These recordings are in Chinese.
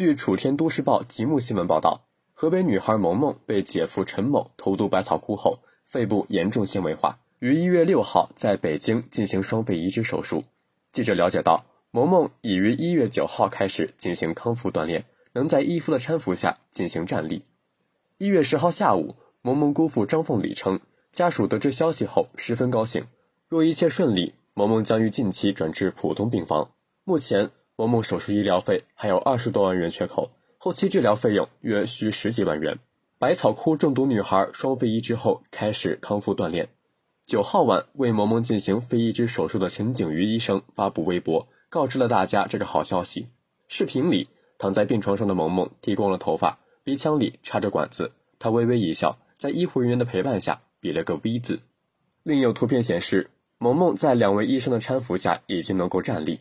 据楚天都市报吉木新闻报道，河北女孩萌萌被姐夫陈某投毒百草枯后，肺部严重纤维化，于一月六号在北京进行双肺移植手术。记者了解到，萌萌已于一月九号开始进行康复锻炼，能在医夫的搀扶下进行站立。一月十号下午，萌萌姑父张凤礼称，家属得知消息后十分高兴，若一切顺利，萌萌将于近期转至普通病房。目前，萌萌手术医疗费还有二十多万元缺口，后期治疗费用约需十几万元。百草枯中毒女孩双肺移植后开始康复锻炼。九号晚为萌萌进行肺移植手术的陈景瑜医生发布微博，告知了大家这个好消息。视频里，躺在病床上的萌萌剃光了头发，鼻腔里插着管子，她微微一笑，在医护人员的陪伴下比了个 V 字。另有图片显示，萌萌在两位医生的搀扶下已经能够站立。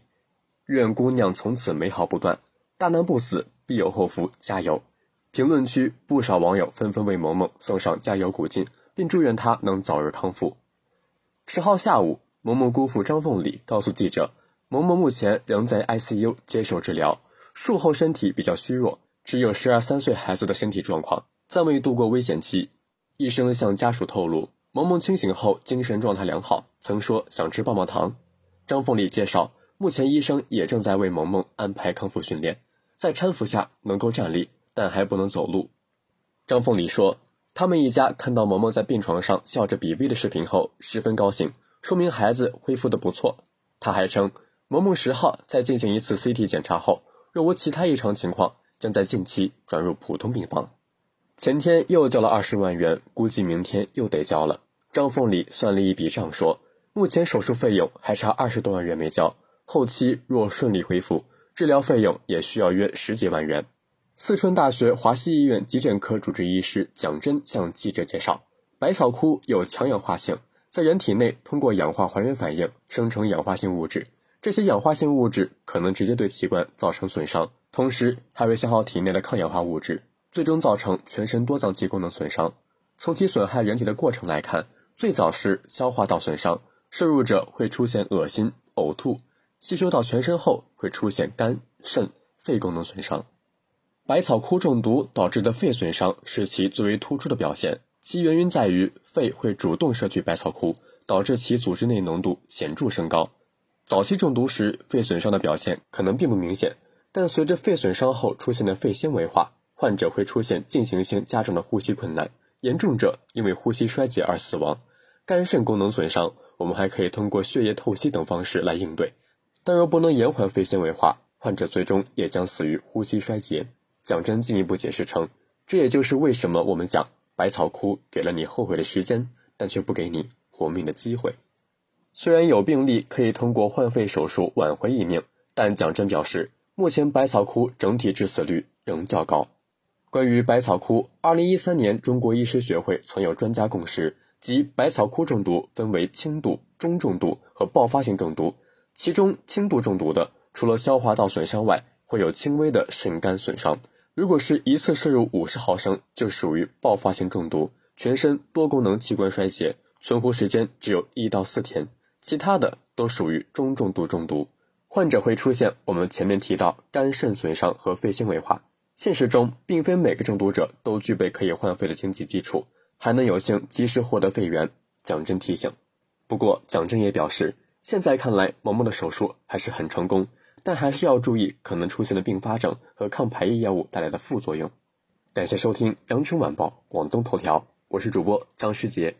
愿姑娘从此美好不断，大难不死必有后福，加油！评论区不少网友纷纷为萌萌送上加油鼓劲，并祝愿她能早日康复。十号下午，萌萌姑父张凤礼告诉记者，萌萌目前仍在 ICU 接受治疗，术后身体比较虚弱，只有十二三岁孩子的身体状况，暂未度过危险期。医生向家属透露，萌萌清醒后精神状态良好，曾说想吃棒棒糖。张凤礼介绍。目前医生也正在为萌萌安排康复训练，在搀扶下能够站立，但还不能走路。张凤礼说：“他们一家看到萌萌在病床上笑着比 V 的视频后，十分高兴，说明孩子恢复的不错。”他还称，萌萌十号在进行一次 CT 检查后，若无其他异常情况，将在近期转入普通病房。前天又交了二十万元，估计明天又得交了。张凤礼算了一笔账，说：“目前手术费用还差二十多万元没交。”后期若顺利恢复，治疗费用也需要约十几万元。四川大学华西医院急诊科主治医师蒋真向记者介绍，百草枯有强氧化性，在人体内通过氧化还原反应生成氧化性物质，这些氧化性物质可能直接对器官造成损伤，同时还会消耗体内的抗氧化物质，最终造成全身多脏器功能损伤。从其损害人体的过程来看，最早是消化道损伤，摄入者会出现恶心、呕吐。吸收到全身后，会出现肝、肾、肺功能损伤。百草枯中毒导致的肺损伤是其最为突出的表现，其原因在于肺会主动摄取百草枯，导致其组织内浓度显著升高。早期中毒时，肺损伤的表现可能并不明显，但随着肺损伤后出现的肺纤维化，患者会出现进行性加重的呼吸困难，严重者因为呼吸衰竭而死亡。肝肾功能损伤，我们还可以通过血液透析等方式来应对。但若不能延缓肺纤维化，患者最终也将死于呼吸衰竭。蒋真进一步解释称，这也就是为什么我们讲百草枯给了你后悔的时间，但却不给你活命的机会。虽然有病例可以通过换肺手术挽回一命，但蒋真表示，目前百草枯整体致死率仍较高。关于百草枯，二零一三年中国医师学会曾有专家共识，即百草枯中毒分为轻度、中重度和爆发性中毒。其中轻度中毒的，除了消化道损伤外，会有轻微的肾肝损伤。如果是一次摄入五十毫升，就属于爆发性中毒，全身多功能器官衰竭，存活时间只有一到四天。其他的都属于中重度中毒，患者会出现我们前面提到肝肾损伤和肺纤维化。现实中，并非每个中毒者都具备可以换肺的经济基础，还能有幸及时获得肺源。蒋真提醒。不过，蒋真也表示。现在看来，萌萌的手术还是很成功，但还是要注意可能出现的并发症和抗排异药物带来的副作用。感谢收听《羊城晚报广东头条》，我是主播张世杰。